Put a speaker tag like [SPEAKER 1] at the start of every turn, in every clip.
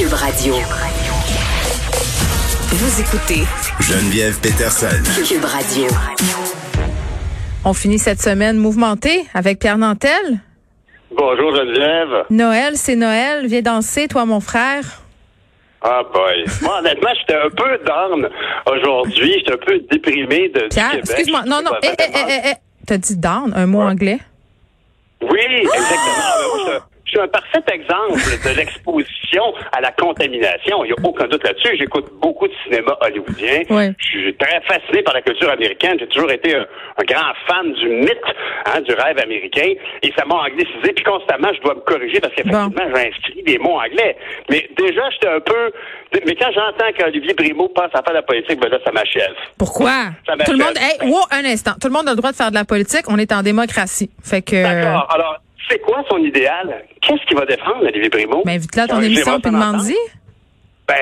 [SPEAKER 1] Cube Radio. Vous écoutez
[SPEAKER 2] Geneviève Peterson.
[SPEAKER 1] Cube Radio.
[SPEAKER 3] On finit cette semaine mouvementée avec Pierre Nantel.
[SPEAKER 4] Bonjour Geneviève.
[SPEAKER 3] Noël, c'est Noël. Viens danser, toi, mon frère.
[SPEAKER 4] Ah boy. Moi, honnêtement, j'étais un peu down aujourd'hui. J'étais un peu déprimé de
[SPEAKER 3] Pierre, excuse-moi. Non, non. Eh, eh, eh, eh, eh. T'as dit down, un mot anglais?
[SPEAKER 4] Oui, exactement. Je, suis un parfait exemple de l'exposition à la contamination. Il n'y a aucun doute là-dessus. J'écoute beaucoup de cinéma hollywoodien. Je suis très fasciné par la culture américaine. J'ai toujours été un, un grand fan du mythe, hein, du rêve américain. Et ça m'a anglicisé. Puis constamment, je dois me corriger parce qu'effectivement, j'ai inscrit des mots anglais. Mais déjà, j'étais un peu... Mais quand j'entends qu'Olivier Primo passe à faire de la politique, ben là, ça m'achève.
[SPEAKER 3] Pourquoi?
[SPEAKER 4] Ça m'achève.
[SPEAKER 3] Tout le monde, hey, wow, un instant. Tout le monde a le droit de faire de la politique. On est en démocratie. Fait que.
[SPEAKER 4] D'accord. Alors, c'est quoi son idéal? Qu'est-ce qu'il va défendre, Olivier Primo?
[SPEAKER 3] Ben, invite-la à ton émission puis demande-y.
[SPEAKER 4] Ben,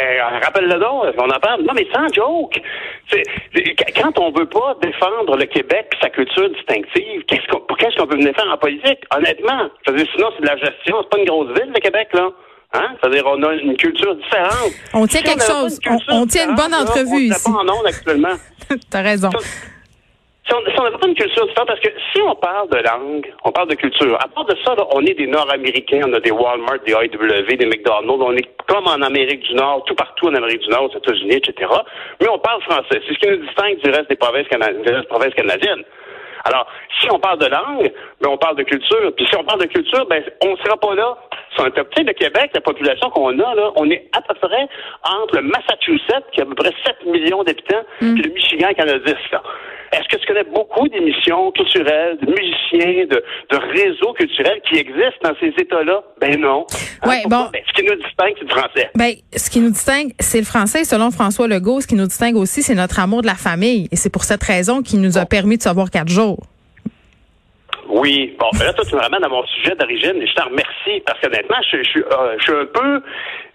[SPEAKER 4] rappelle-le donc, on en parle. Non, mais sans joke. C'est- quand on veut pas défendre le Québec et sa culture distinctive, qu'est-ce qu'on, pour qu'est-ce qu'on peut venir faire en politique? Honnêtement. C'est-à-dire, sinon, c'est de la gestion. C'est pas une grosse ville, le Québec, là. Hein? C'est-à-dire, on a une culture différente.
[SPEAKER 3] On tient
[SPEAKER 4] Si
[SPEAKER 3] quelque chose. On- on tient une bonne
[SPEAKER 4] là,
[SPEAKER 3] entrevue
[SPEAKER 4] on
[SPEAKER 3] ici.
[SPEAKER 4] pas en actuellement.
[SPEAKER 3] T'as raison.
[SPEAKER 4] Si on n'avait pas une culture différente, parce que si on parle de langue, on parle de culture. À part de ça, là, on est des Nord-Américains, on a des Walmart, des IW, des McDonald's, on est comme en Amérique du Nord, tout partout en Amérique du Nord, aux États-Unis, etc. Mais on parle français. C'est ce qui nous distingue du reste des provinces, cana- des provinces canadiennes. Alors, si on parle de langue, ben on parle de culture. Puis si on parle de culture, ben on sera pas là. On est petit, le Québec, la population qu'on a, là, on est à peu près entre le Massachusetts, qui a à peu près 7 millions d'habitants, puis le Michigan, qui en a 10. Là. Est-ce que tu connais beaucoup d'émissions culturelles, de musiciens, de, de réseaux culturels qui existent dans ces États-là? Ben non.
[SPEAKER 3] Ouais,
[SPEAKER 4] pourquoi?
[SPEAKER 3] bon.
[SPEAKER 4] Ben, ce qui nous distingue, c'est le français.
[SPEAKER 3] Ben, ce qui nous distingue, c'est le français. Selon François Legault, ce qui nous distingue aussi, c'est notre amour de la famille. Et c'est pour cette raison qu'il nous a permis de savoir quatre jours.
[SPEAKER 4] Oui, bon, mais là, toi, tu me ramènes à mon sujet d'origine et je te remercie parce qu'honnêtement, je, euh, je suis un peu.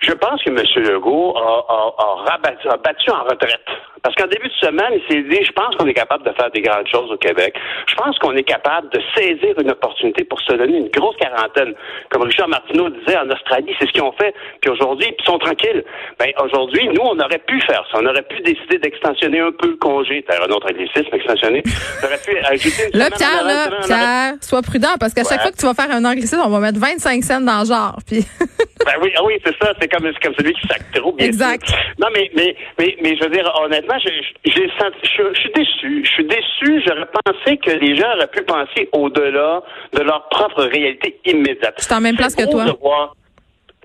[SPEAKER 4] Je pense que M. Legault a, a, a rabattu- a battu en retraite. Parce qu'en début de semaine, il s'est dit je pense qu'on est capable de faire des grandes choses au Québec. Je pense qu'on est capable de saisir une opportunité pour se donner une grosse quarantaine. Comme Richard Martineau disait en Australie, c'est ce qu'ils ont fait. Puis aujourd'hui, ils sont tranquilles. Ben, aujourd'hui, nous, on aurait pu faire ça. On aurait pu décider d'extensionner un peu le congé. T'as un autre anglicisme, extensionner. On aurait pu ajouter une
[SPEAKER 3] Là, Pierre, là, Pierre, sois prudent parce qu'à chaque fois que tu vas faire un anglicisme, on va mettre 25 cents dans le genre. Puis
[SPEAKER 4] Ben oui, ah oui, c'est ça. C'est comme, comme celui qui sac trop, bien
[SPEAKER 3] Exact.
[SPEAKER 4] sûr. Non, mais, mais, mais, mais je veux dire, honnêtement, j'ai senti, je, je suis déçu. Je suis déçu. J'aurais pensé que les gens auraient pu penser au-delà de leur propre réalité immédiate.
[SPEAKER 3] Je suis en même place que toi.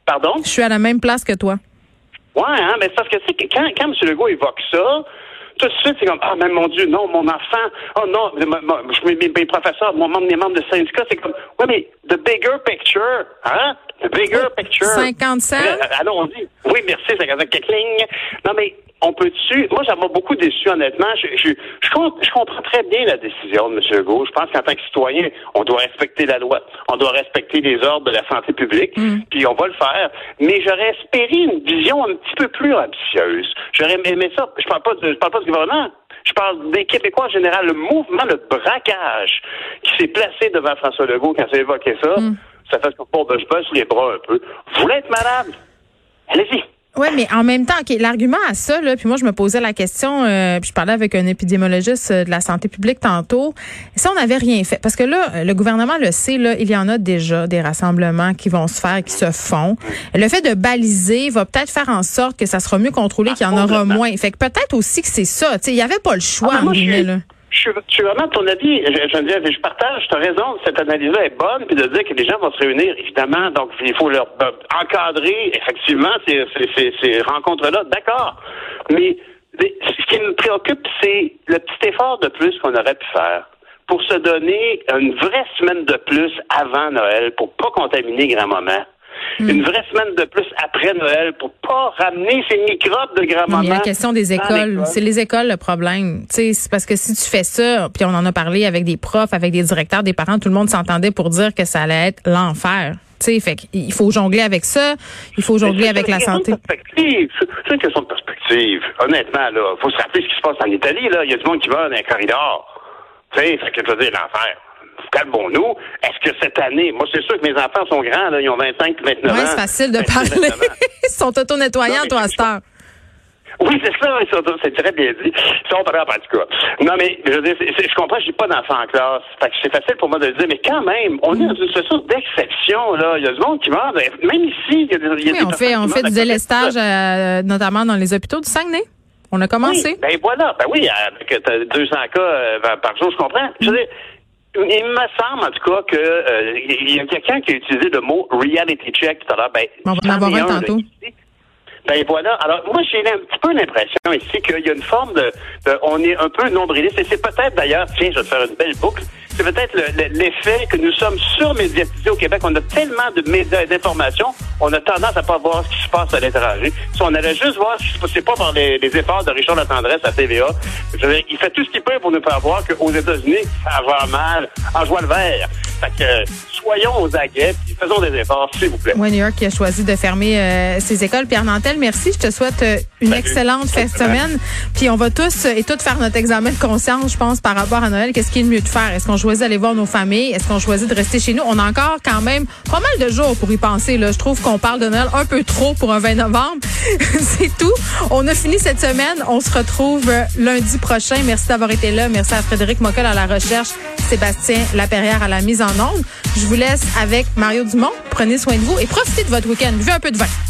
[SPEAKER 4] Pardon?
[SPEAKER 3] je suis à la même place que toi.
[SPEAKER 4] Ouais, hein, mais c'est parce que, tu sais, que quand, quand M. Legault évoque ça, tout de suite, c'est comme, ah, mais mon Dieu, non, mon enfant, oh non, je- mes, mes- mes professeurs, mon membre, mes membres de syndicat, c'est comme, ouais, mais the bigger picture, hein? The bigger picture.
[SPEAKER 3] 50 cents?
[SPEAKER 4] Euh, Allons-y. Oui, merci, 50 cents. Non, mais on peut-tu, moi, ça m'a beaucoup déçu, honnêtement. Je, je, je, com- je comprends très bien la décision de M. Legault. Je pense qu'en tant que citoyen, on doit respecter la loi. On doit respecter les ordres de la santé publique. Puis on va le faire. Mais j'aurais espéré une vision un petit peu plus ambitieuse. J'aurais aimé ça. Je parle pas de, je parle pas du. Je parle des Québécois en général. Le mouvement, le braquage qui s'est placé devant François Legault quand il a évoqué ça, ça fait qu'on de je baisse les bras un peu. Vous voulez être malade? Allez-y.
[SPEAKER 3] Oui, mais en même temps, OK, l'argument à ça, là, puis moi, je me posais la question, euh, puis je parlais avec un épidémiologiste euh, de la santé publique tantôt, si on n'avait rien fait, parce que là, le gouvernement le sait, là, il y en a déjà des rassemblements qui vont se faire, qui se font. Le fait de baliser va peut-être faire en sorte que ça sera mieux contrôlé, qu'il y en aura moins. Fait que peut-être aussi que c'est ça. Tu sais, il n'y avait pas le choix,
[SPEAKER 4] Ah, ben, moi,
[SPEAKER 3] guillemets,
[SPEAKER 4] suis-
[SPEAKER 3] là.
[SPEAKER 4] Suis, je suis vraiment ton avis, je, partage, tu as raison, cette analyse-là est bonne, puis de dire que les gens vont se réunir, évidemment, donc il faut leur euh, encadrer, effectivement, ces, ces, ces, rencontres-là, d'accord. Mais ce qui me préoccupe, c'est le petit effort de plus qu'on aurait pu faire pour se donner une vraie semaine de plus avant Noël, pour pas contaminer grand-maman.
[SPEAKER 3] Hmm.
[SPEAKER 4] Une vraie semaine de plus après Noël pour pas ramener ces microbes de grand-maman.
[SPEAKER 3] il y a la question des écoles. C'est les écoles le problème. Tu sais, c'est parce que si tu fais ça, puis on en a parlé avec des profs, avec des directeurs, des parents, tout le monde s'entendait pour dire que ça allait être l'enfer. Tu sais, fait qu'il faut jongler avec ça, il faut jongler avec la santé.
[SPEAKER 4] c'est une question de perspective. Honnêtement, là, faut se rappeler ce qui se passe en Italie, là. Il y a du monde qui va dans un corridor. Tu sais, fait que je veux dire, l'enfer. Calmons-nous. Est-ce que cette année, moi, c'est sûr que mes enfants sont grands, là, ils ont 25 29 ans.
[SPEAKER 3] Ouais, c'est facile de
[SPEAKER 4] 28,
[SPEAKER 3] parler.
[SPEAKER 4] 29 ans.
[SPEAKER 3] sont auto-nettoyants, toi, à cette heure.
[SPEAKER 4] Oui, c'est ça, c'est très bien dit. Ça, on parle en tout cas. Non, mais je veux dire, je comprends, je suis pas d'enfant en classe. Fait que c'est facile pour moi de le dire, mais quand même, on est dans une situation d'exception, là. Il y a du monde qui meurt. Même ici, il y a des, y a
[SPEAKER 3] oui, on fait, on fait du délestage, euh, notamment dans les hôpitaux du Saguenay. On a commencé.
[SPEAKER 4] Oui, ben voilà, ben oui, avec 200 cas euh, par jour, je comprends. Je veux dire, il me semble en tout cas que euh, il y a quelqu'un qui a utilisé le mot reality check tout à l'heure. Ben,
[SPEAKER 3] on va en avoir un tantôt.
[SPEAKER 4] Ben voilà. Alors moi j'ai un petit peu l'impression ici qu'il y a une forme de, on est un peu nombriliste et c'est peut-être d'ailleurs, tiens, je vais te faire une belle boucle. C'est peut-être l'effet que nous sommes surmédiatisés au Québec. On a tellement de médias et d'informations, on a tendance à pas voir ce qui se passe à l'étranger. Si on allait juste voir ce qui se passe, c'est pas par les, efforts de Richard Latendresse à TVA. Il fait tout ce qu'il peut pour nous faire voir qu'aux États-Unis, ça va mal en joie le vert. Fait que soyons aux aguets et faisons des efforts, s'il vous plaît.
[SPEAKER 3] Oui, New York qui a choisi de fermer euh, ses écoles. Pierre Nantel, merci. Je te souhaite euh, une excellente fête semaine. Puis on va tous et toutes faire notre examen de conscience, je pense, par rapport à Noël. Qu'est-ce qui est le mieux de faire? Est-ce qu'on choisit d'aller voir nos familles? Est-ce qu'on choisit de rester chez nous? On a encore quand même pas mal de jours pour y penser. Là. Je trouve qu'on parle de Noël un peu trop pour un 20 novembre. C'est tout. On a fini cette semaine. On se retrouve euh, lundi prochain. Merci d'avoir été là. Merci à Frédéric Mockel à la recherche, Sébastien Laperrière à la mise en onde. Je vous laisse avec Mario Dumont. Prenez soin de vous et profitez de votre week-end. Buvez un peu de vin.